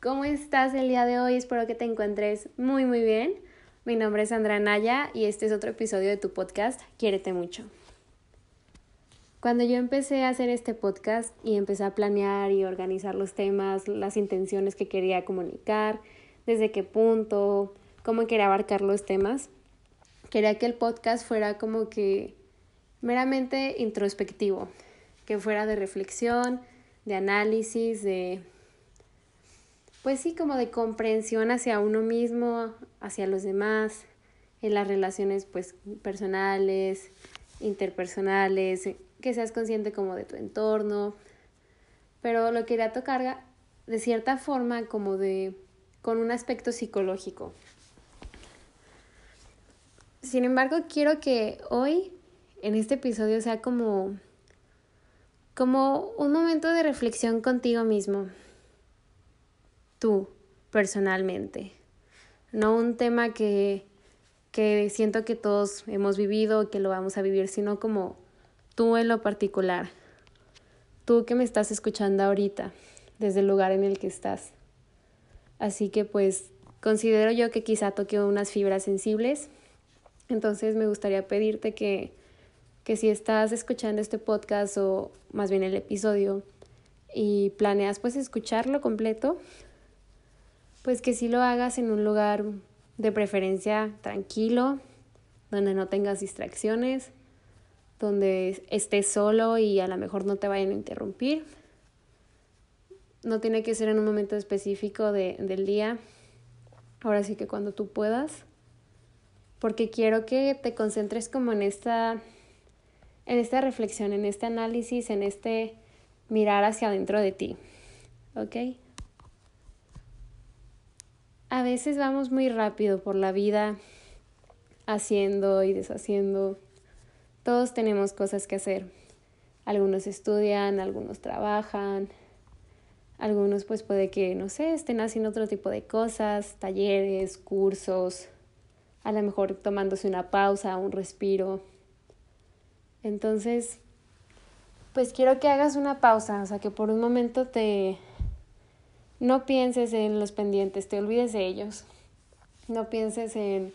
¿Cómo estás el día de hoy? Espero que te encuentres muy muy bien. Mi nombre es Sandra Naya y este es otro episodio de tu podcast Quiérete mucho. Cuando yo empecé a hacer este podcast y empecé a planear y organizar los temas, las intenciones que quería comunicar, desde qué punto, cómo quería abarcar los temas, quería que el podcast fuera como que meramente introspectivo, que fuera de reflexión, de análisis, de pues sí, como de comprensión hacia uno mismo, hacia los demás, en las relaciones pues personales, interpersonales, que seas consciente como de tu entorno, pero lo quería tocar de cierta forma como de con un aspecto psicológico. Sin embargo, quiero que hoy en este episodio sea como como un momento de reflexión contigo mismo tú personalmente, no un tema que, que siento que todos hemos vivido, que lo vamos a vivir, sino como tú en lo particular, tú que me estás escuchando ahorita, desde el lugar en el que estás. Así que pues considero yo que quizá toque unas fibras sensibles, entonces me gustaría pedirte que, que si estás escuchando este podcast o más bien el episodio y planeas pues escucharlo completo, pues que sí lo hagas en un lugar de preferencia tranquilo, donde no tengas distracciones, donde estés solo y a lo mejor no te vayan a interrumpir. No tiene que ser en un momento específico de, del día, ahora sí que cuando tú puedas, porque quiero que te concentres como en esta, en esta reflexión, en este análisis, en este mirar hacia adentro de ti, ¿ok? A veces vamos muy rápido por la vida haciendo y deshaciendo. Todos tenemos cosas que hacer. Algunos estudian, algunos trabajan, algunos pues puede que, no sé, estén haciendo otro tipo de cosas, talleres, cursos, a lo mejor tomándose una pausa, un respiro. Entonces, pues quiero que hagas una pausa, o sea, que por un momento te no pienses en los pendientes, te olvides de ellos. No pienses en,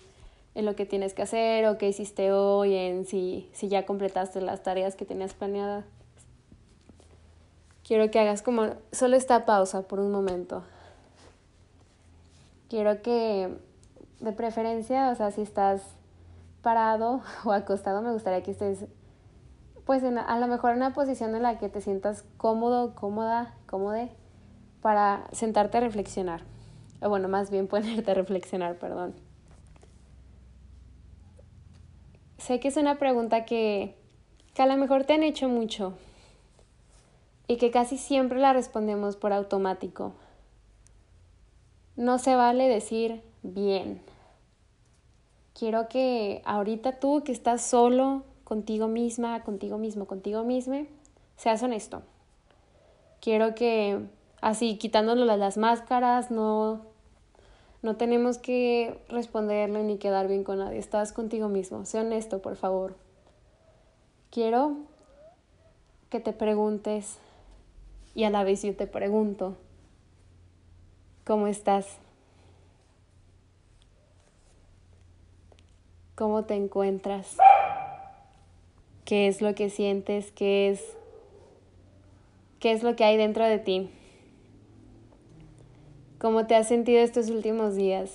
en lo que tienes que hacer o qué hiciste hoy, en si, si ya completaste las tareas que tenías planeadas. Quiero que hagas como solo esta pausa por un momento. Quiero que, de preferencia, o sea, si estás parado o acostado, me gustaría que estés, pues, en, a lo mejor en una posición en la que te sientas cómodo, cómoda, cómode para sentarte a reflexionar. O bueno, más bien ponerte a reflexionar, perdón. Sé que es una pregunta que, que a lo mejor te han hecho mucho y que casi siempre la respondemos por automático. No se vale decir bien. Quiero que ahorita tú que estás solo contigo misma, contigo mismo, contigo misma, seas honesto. Quiero que así quitándonos las máscaras, no, no tenemos que responderle ni quedar bien con nadie, estás contigo mismo, sé honesto, por favor. Quiero que te preguntes y a la vez yo te pregunto, ¿cómo estás? ¿Cómo te encuentras? ¿Qué es lo que sientes? ¿Qué es, qué es lo que hay dentro de ti? ¿Cómo te has sentido estos últimos días?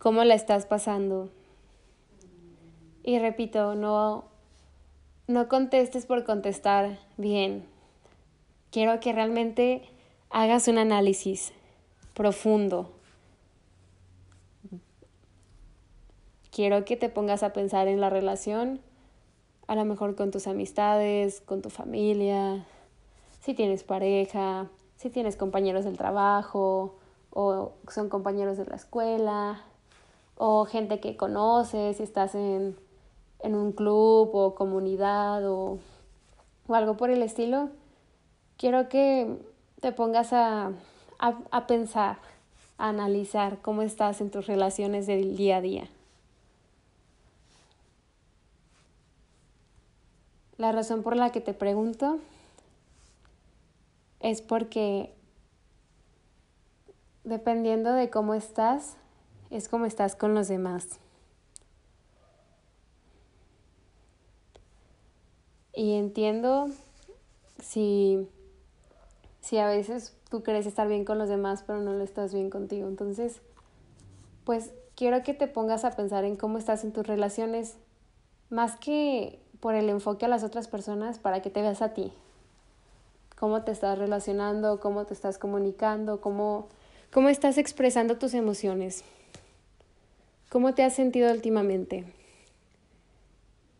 ¿Cómo la estás pasando? Y repito, no, no contestes por contestar bien. Quiero que realmente hagas un análisis profundo. Quiero que te pongas a pensar en la relación, a lo mejor con tus amistades, con tu familia, si tienes pareja, si tienes compañeros del trabajo o son compañeros de la escuela o gente que conoces, si estás en, en un club o comunidad o, o, algo por el estilo, quiero que te pongas a, a, a pensar, a analizar cómo estás en tus relaciones del día a día. La razón por la que te pregunto es porque dependiendo de cómo estás, es como estás con los demás. Y entiendo si, si a veces tú crees estar bien con los demás, pero no lo estás bien contigo. Entonces, pues quiero que te pongas a pensar en cómo estás en tus relaciones, más que por el enfoque a las otras personas, para que te veas a ti. Cómo te estás relacionando, cómo te estás comunicando, cómo, cómo estás expresando tus emociones. ¿Cómo te has sentido últimamente?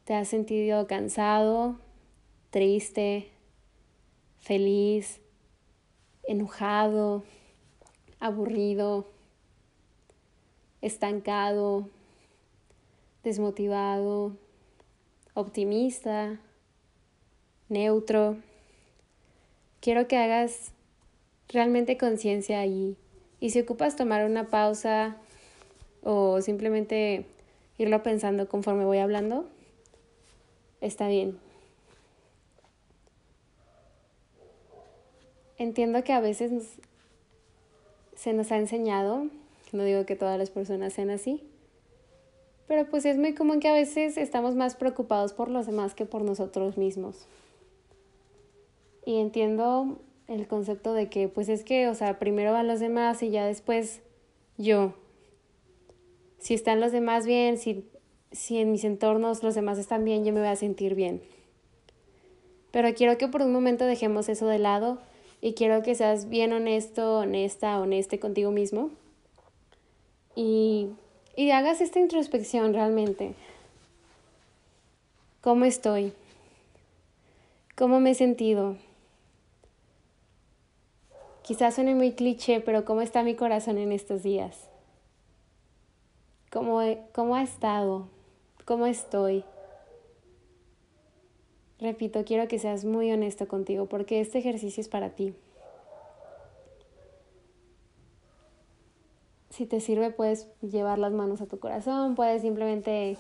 ¿Te has sentido cansado, triste, feliz, enojado, aburrido, estancado, desmotivado, optimista, neutro. Quiero que hagas realmente conciencia ahí. Y si ocupas tomar una pausa o simplemente irlo pensando conforme voy hablando, está bien. Entiendo que a veces se nos ha enseñado, no digo que todas las personas sean así, pero pues es muy común que a veces estamos más preocupados por los demás que por nosotros mismos. Y entiendo el concepto de que pues es que, o sea, primero van los demás y ya después yo. Si están los demás bien, si, si en mis entornos los demás están bien, yo me voy a sentir bien. Pero quiero que por un momento dejemos eso de lado y quiero que seas bien honesto, honesta, honeste contigo mismo y, y hagas esta introspección realmente. ¿Cómo estoy? ¿Cómo me he sentido? Quizás suene muy cliché, pero ¿cómo está mi corazón en estos días? ¿Cómo, cómo ha estado? ¿Cómo estoy? Repito, quiero que seas muy honesto contigo porque este ejercicio es para ti. Si te sirve, puedes llevar las manos a tu corazón, puedes simplemente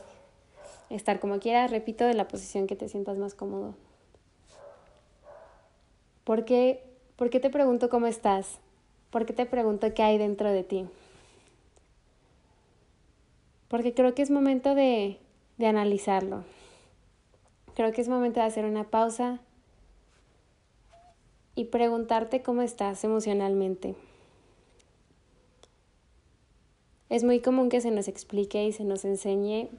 estar como quieras, repito, de la posición que te sientas más cómodo. ¿Por qué, ¿Por qué te pregunto cómo estás? ¿Por qué te pregunto qué hay dentro de ti? Porque creo que es momento de, de analizarlo. Creo que es momento de hacer una pausa y preguntarte cómo estás emocionalmente. Es muy común que se nos explique y se nos enseñe,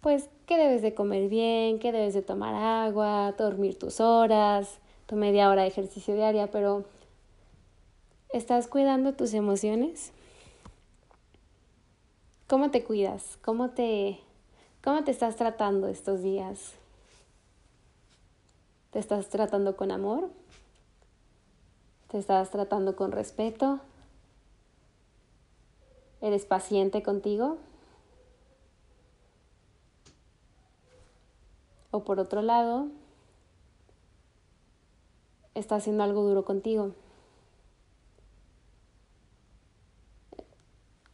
pues, que debes de comer bien, que debes de tomar agua, dormir tus horas, tu media hora de ejercicio diaria, pero ¿estás cuidando tus emociones? ¿Cómo te cuidas? ¿Cómo te, cómo te estás tratando estos días? ¿Te estás tratando con amor? ¿Te estás tratando con respeto? ¿Eres paciente contigo? O por otro lado, está haciendo algo duro contigo.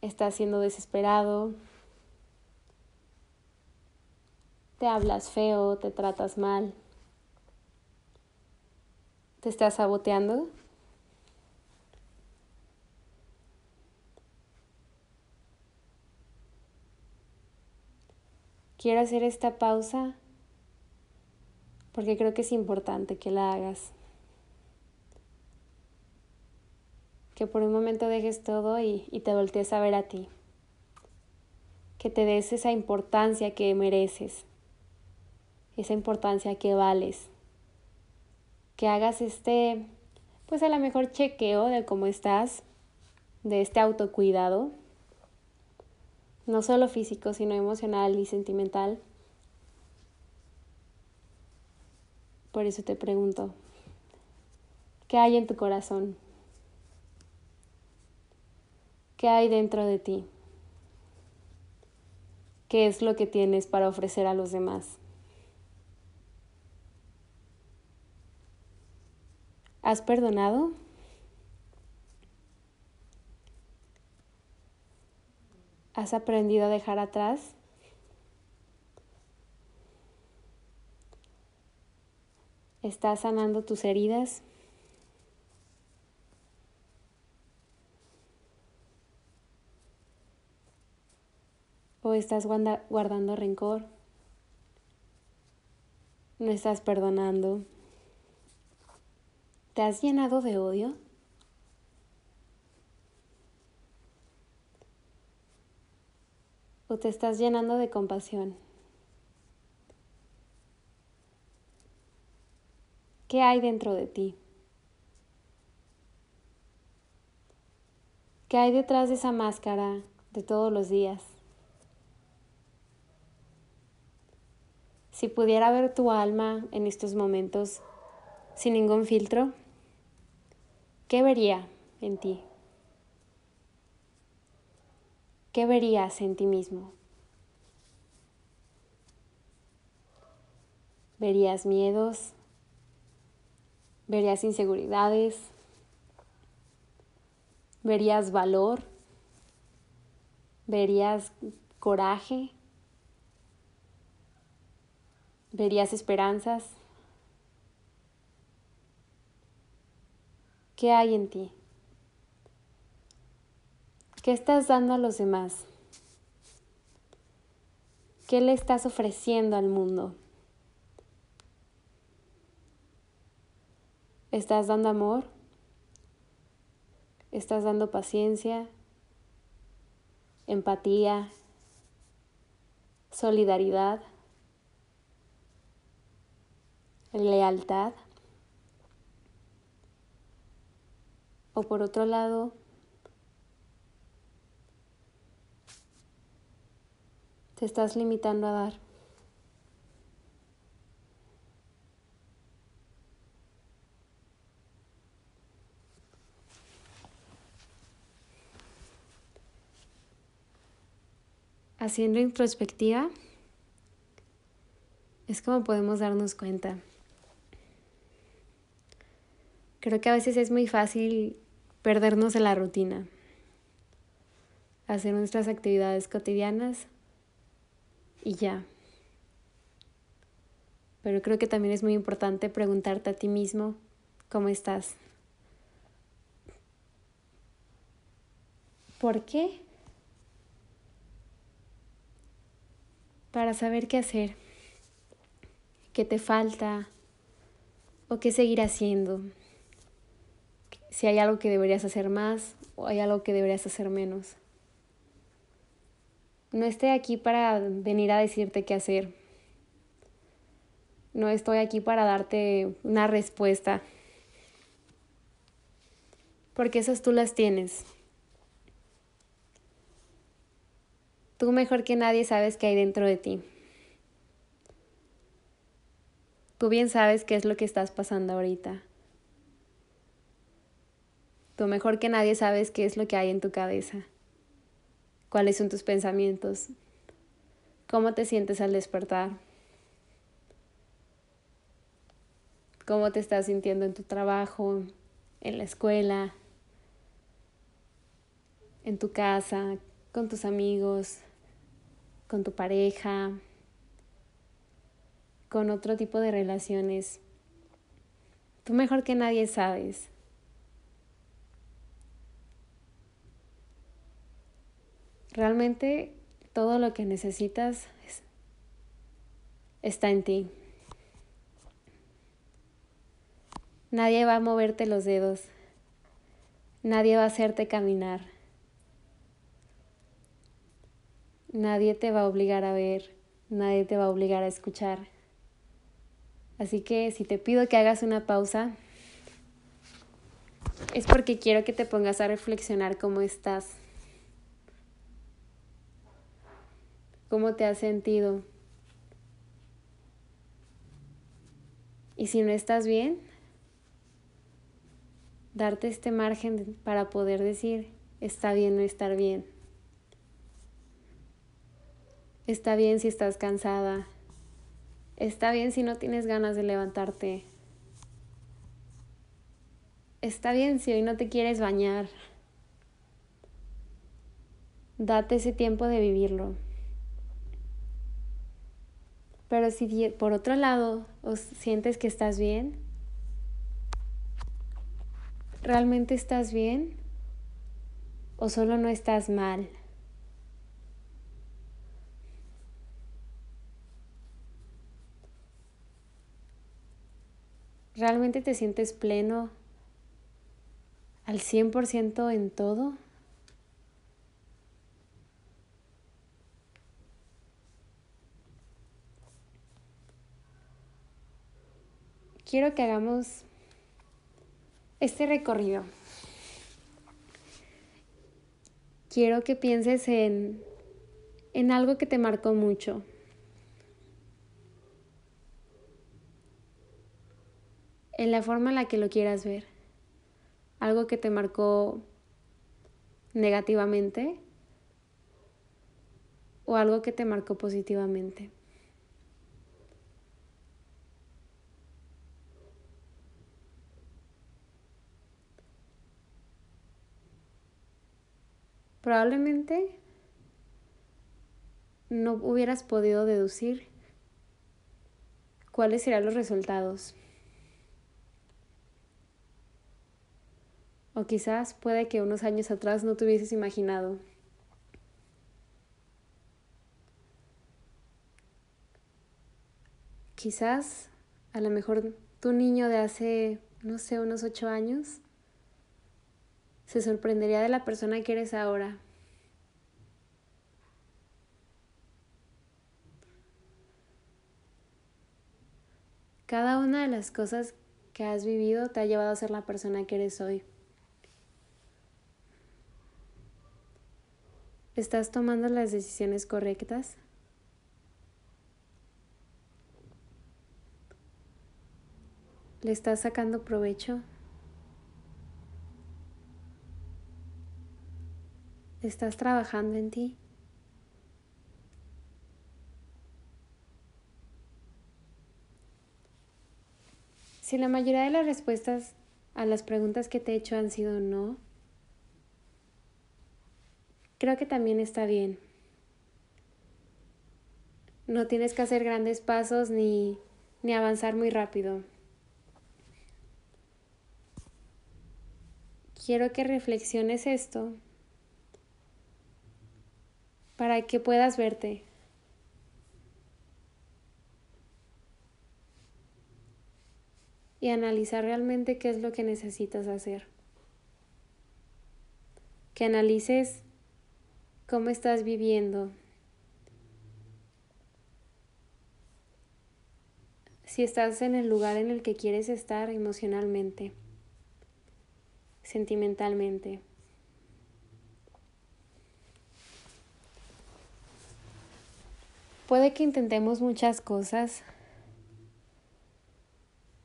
Estás siendo desesperado. Te hablas feo, te tratas mal te estás saboteando. Quiero hacer esta pausa porque creo que es importante que la hagas. Que por un momento dejes todo y, y te voltees a ver a ti. Que te des esa importancia que mereces. Esa importancia que vales que hagas este, pues a lo mejor chequeo de cómo estás, de este autocuidado, no solo físico, sino emocional y sentimental. Por eso te pregunto, ¿qué hay en tu corazón? ¿Qué hay dentro de ti? ¿Qué es lo que tienes para ofrecer a los demás? ¿Has perdonado? ¿Has aprendido a dejar atrás? ¿Estás sanando tus heridas? ¿O estás guardando rencor? ¿No estás perdonando? ¿Te has llenado de odio? ¿O te estás llenando de compasión? ¿Qué hay dentro de ti? ¿Qué hay detrás de esa máscara de todos los días? Si pudiera ver tu alma en estos momentos sin ningún filtro, ¿qué vería en ti? ¿Qué verías en ti mismo? ¿Verías miedos? ¿Verías inseguridades? ¿Verías valor? ¿Verías coraje? ¿Verías esperanzas? ¿Qué hay en ti? ¿Qué estás dando a los demás? ¿Qué le estás ofreciendo al mundo? ¿Estás dando amor? ¿Estás dando paciencia? ¿Empatía? ¿Solidaridad? ¿Lealtad? O por otro lado, te estás limitando a dar. Haciendo introspectiva, es como podemos darnos cuenta. Creo que a veces es muy fácil perdernos en la rutina, hacer nuestras actividades cotidianas y ya. Pero creo que también es muy importante preguntarte a ti mismo cómo estás. ¿Por qué? Para saber qué hacer, qué te falta o qué seguir haciendo. Si hay algo que deberías hacer más o hay algo que deberías hacer menos. No estoy aquí para venir a decirte qué hacer. No estoy aquí para darte una respuesta. Porque esas tú las tienes. Tú mejor que nadie sabes qué hay dentro de ti. Tú bien sabes qué es lo que estás pasando ahorita. Tú mejor que nadie sabes qué es lo que hay en tu cabeza cuáles son tus pensamientos, cómo te sientes al despertar, cómo te estás sintiendo en tu trabajo, en la escuela, en tu casa, con tus amigos, con tu pareja, con otro tipo de relaciones. Tú mejor que nadie sabes. Realmente todo lo que necesitas está en ti. Nadie va a moverte los dedos. Nadie va a hacerte caminar. Nadie te va a obligar a ver. Nadie te va a obligar a escuchar. Así que si te pido que hagas una pausa, es porque quiero que te pongas a reflexionar cómo estás. ¿Cómo te has sentido? Y si no estás bien, darte este margen para poder decir, está bien no estar bien. Está bien si estás cansada. Está bien si no tienes ganas de levantarte. Está bien si hoy no te quieres bañar. Date ese tiempo de vivirlo. Pero si por otro lado os sientes que estás bien, ¿realmente estás bien? ¿O solo no estás mal? ¿Realmente te sientes pleno al 100% en todo? Quiero que hagamos este recorrido. Quiero que pienses en, en algo que te marcó mucho. En la forma en la que lo quieras ver. Algo que te marcó negativamente o algo que te marcó positivamente. Probablemente no hubieras podido deducir cuáles serían los resultados. O quizás puede que unos años atrás no te hubieses imaginado. Quizás a lo mejor tu niño de hace, no sé, unos ocho años se sorprendería de la persona que eres ahora. Cada una de las cosas que has vivido te ha llevado a ser la persona que eres hoy. ¿Estás tomando las decisiones correctas? ¿Le estás sacando provecho? ¿Estás trabajando en ti? Si la mayoría de las respuestas a las preguntas que te he hecho han sido no, creo que también está bien. No tienes que hacer grandes pasos ni, ni avanzar muy rápido. Quiero que reflexiones esto para que puedas verte. Y analizar realmente qué es lo que necesitas hacer. Que analices cómo estás viviendo. Si estás en el lugar en el que quieres estar emocionalmente, sentimentalmente. Puede que intentemos muchas cosas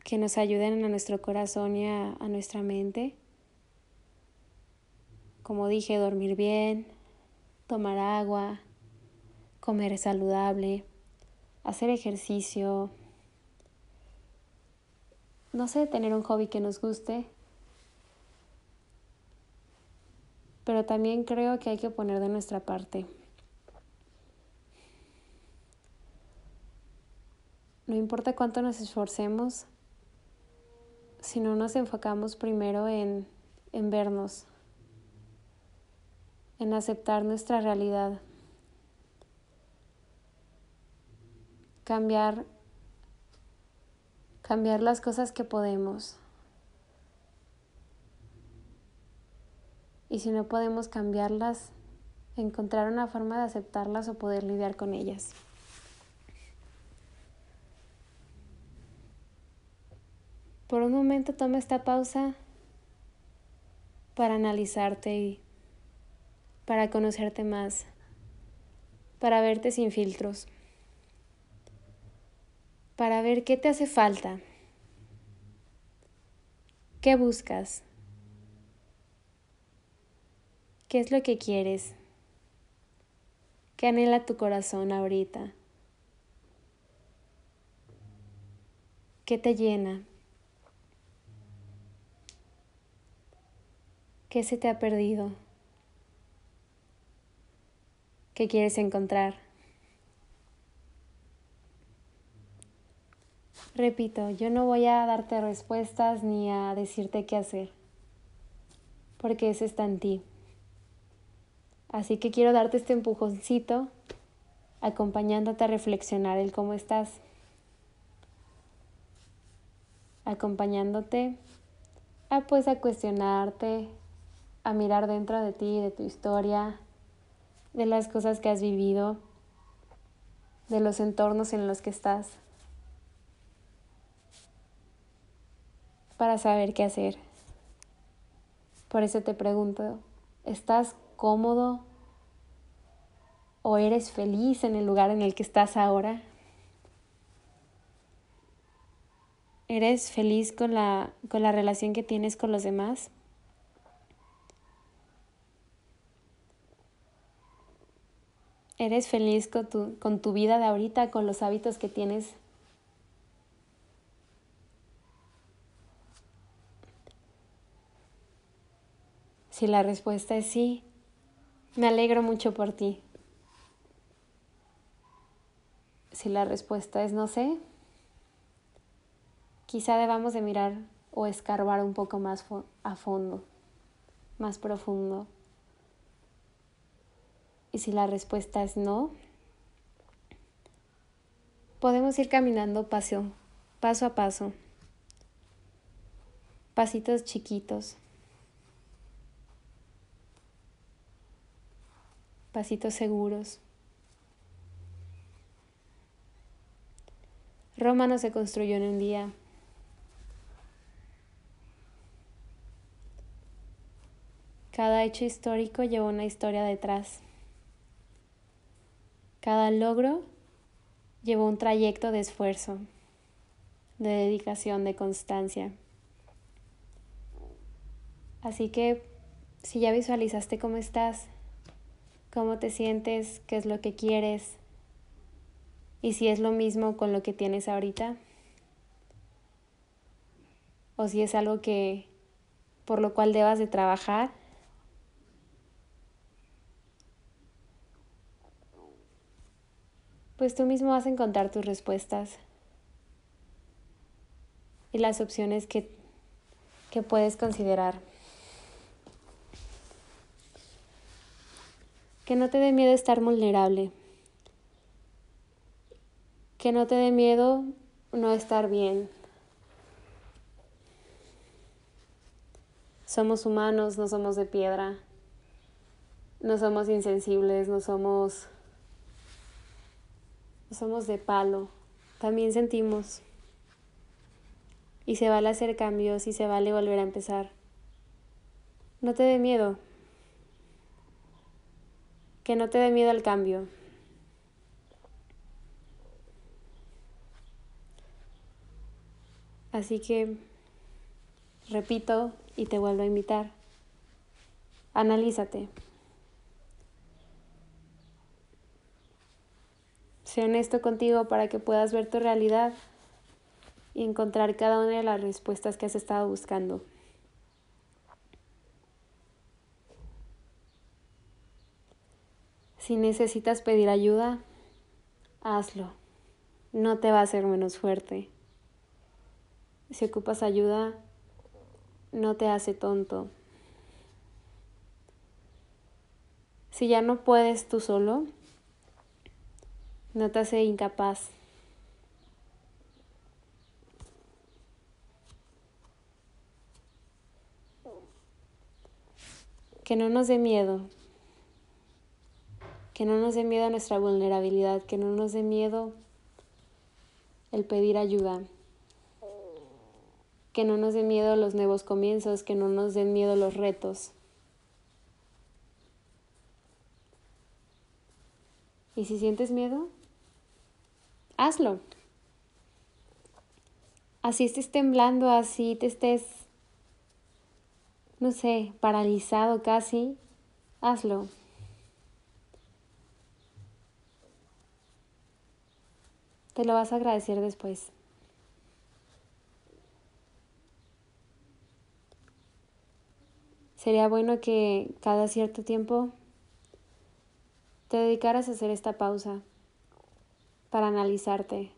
que nos ayuden a nuestro corazón y a, nuestra mente. Como dije, dormir bien, tomar agua, comer saludable, hacer ejercicio, no sé, tener un hobby que nos guste. Pero también creo que hay que poner de nuestra parte. No importa cuánto nos esforcemos, si no nos enfocamos primero en, en vernos, en aceptar nuestra realidad, cambiar, cambiar las cosas que podemos. Y si no podemos cambiarlas, encontrar una forma de aceptarlas o poder lidiar con ellas. Por un momento toma esta pausa para analizarte y para conocerte más, para verte sin filtros, para ver qué te hace falta, qué buscas, qué es lo que quieres, qué anhela tu corazón ahorita, qué te llena. ¿Qué se te ha perdido? ¿Qué quieres encontrar? Repito, yo no voy a darte respuestas ni a decirte qué hacer, porque eso está en ti. Así que quiero darte este empujoncito acompañándote a reflexionar el cómo estás. acompañándote a pues a cuestionarte, a mirar dentro de ti, de tu historia, de las cosas que has vivido, de los entornos en los que estás, para saber qué hacer. Por eso te pregunto, ¿estás cómodo o eres feliz en el lugar en el que estás ahora? ¿Eres feliz con la, con la relación que tienes con los demás? ¿Eres feliz con tu, con tu vida de ahorita, con los hábitos que tienes? Si la respuesta es sí, me alegro mucho por ti. Si la respuesta es no sé, quizá debamos de mirar o escarbar un poco más a fondo, más profundo. Y si la respuesta es no, podemos ir caminando paso, paso a paso, pasitos chiquitos, pasitos seguros. Roma no se construyó en un día. Cada hecho histórico lleva una historia detrás. Cada logro llevó un trayecto de esfuerzo, de dedicación, de constancia. Así que si ya visualizaste cómo estás, cómo te sientes, qué es lo que quieres y si es lo mismo con lo que tienes ahorita o si es algo que por lo cual debas de trabajar pues tú mismo vas a encontrar tus respuestas y las opciones que, que puedes considerar. Que no te dé miedo estar vulnerable. Que no te dé miedo no estar bien. Somos humanos, no somos de piedra. No somos insensibles, no somos somos de palo, también sentimos. Y se vale hacer cambios y se vale volver a empezar. No te dé miedo. Que no te dé miedo al cambio. Así que, repito y te vuelvo a invitar, analízate. Sé honesto contigo para que puedas ver tu realidad y encontrar cada una de las respuestas que has estado buscando. Si necesitas pedir ayuda, hazlo. No te va a hacer menos fuerte. Si ocupas ayuda, no te hace tonto. Si ya no puedes tú solo, no te hace incapaz. Que no nos dé miedo. Que no nos dé miedo a nuestra vulnerabilidad, que no nos dé miedo el pedir ayuda. Que no nos dé miedo los nuevos comienzos, que no nos den miedo los retos. ¿Y si sientes miedo? Hazlo. Así estés temblando, así te estés, no sé, paralizado casi, hazlo. Te lo vas a agradecer después. Sería bueno que cada cierto tiempo te dedicaras a hacer esta pausa para analizarte.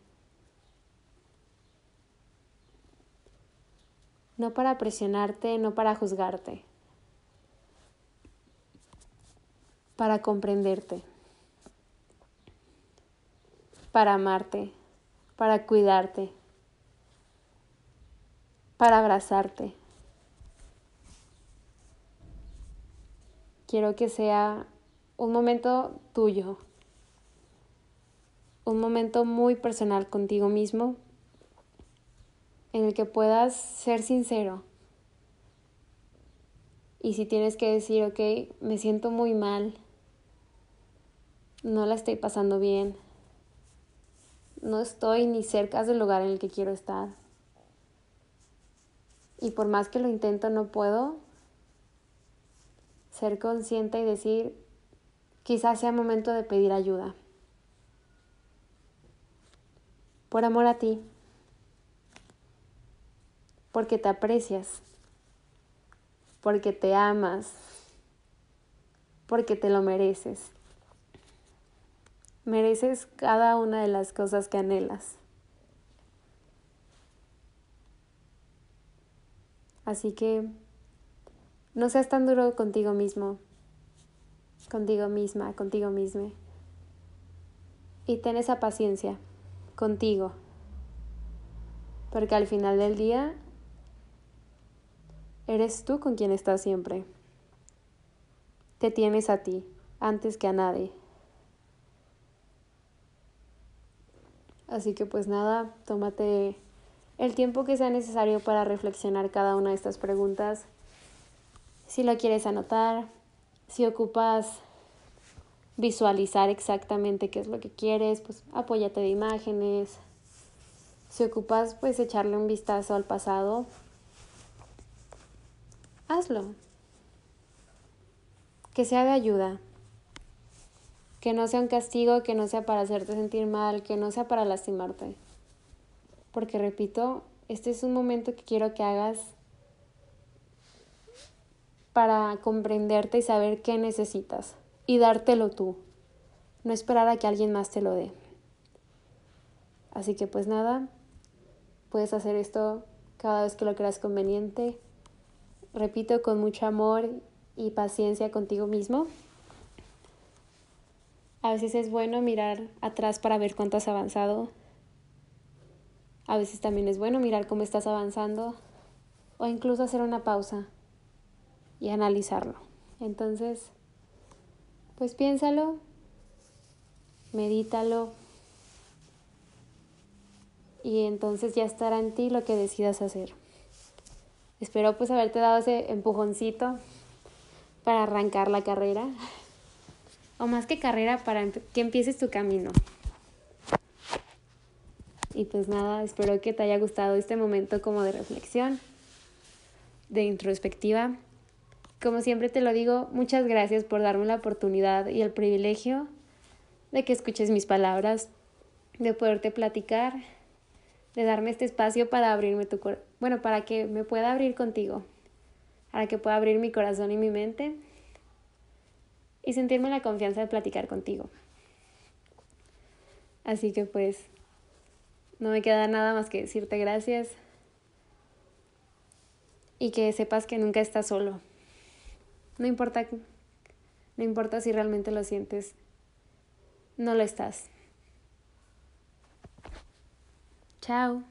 No para presionarte, no para juzgarte. Para comprenderte. Para amarte. Para cuidarte. para abrazarte. Quiero que sea un momento tuyo, un momento muy personal contigo mismo, en el que puedas ser sincero. Y si tienes que decir, ok, me siento muy mal, no la estoy pasando bien, no estoy ni cerca del lugar en el que quiero estar. Y por más que lo intento, no puedo ser consciente y decir, quizás sea momento de pedir ayuda. Por amor a ti. Porque te aprecias. Porque te amas. Porque te lo mereces. Mereces cada una de las cosas que anhelas. Así que no seas tan duro contigo mismo, contigo misma, contigo misma. Y ten esa paciencia contigo. Porque al final del día eres tú con quien estás siempre. Te tienes a ti antes que a nadie. Así que pues nada, tómate el tiempo que sea necesario para reflexionar cada una de estas preguntas. Si lo quieres anotar, si ocupas visualizar exactamente qué es lo que quieres, pues apóyate de imágenes. Si ocupas pues echarle un vistazo al pasado, hazlo. Que sea de ayuda que no sea un castigo, que no sea para hacerte sentir mal, que no sea para lastimarte. Porque repito, este es un momento que quiero que hagas para comprenderte y saber qué necesitas y dártelo tú. No esperar a que alguien más te lo dé. Así que pues nada, puedes hacer esto cada vez que lo creas conveniente. Repito, con mucho amor y paciencia contigo mismo. A veces es bueno mirar atrás para ver cuánto has avanzado. A veces también es bueno mirar cómo estás avanzando o incluso hacer una pausa y analizarlo. Entonces, pues piénsalo, medítalo y entonces ya estará en ti lo que decidas hacer. Espero pues haberte dado ese empujoncito para arrancar la carrera o más que carrera para que empieces tu camino. Y pues nada, espero que te haya gustado este momento como de reflexión, de introspectiva. Como siempre te lo digo, muchas gracias por darme la oportunidad y el privilegio de que escuches mis palabras, de poderte platicar, de darme este espacio para abrirme tu corazón, bueno, para que me pueda abrir contigo, para que pueda abrir mi corazón y mi mente y sentirme la confianza de platicar contigo. Así que pues no me queda nada más que decirte gracias y que sepas que nunca estás solo. No importa no importa si realmente lo sientes, no lo estás. Chao.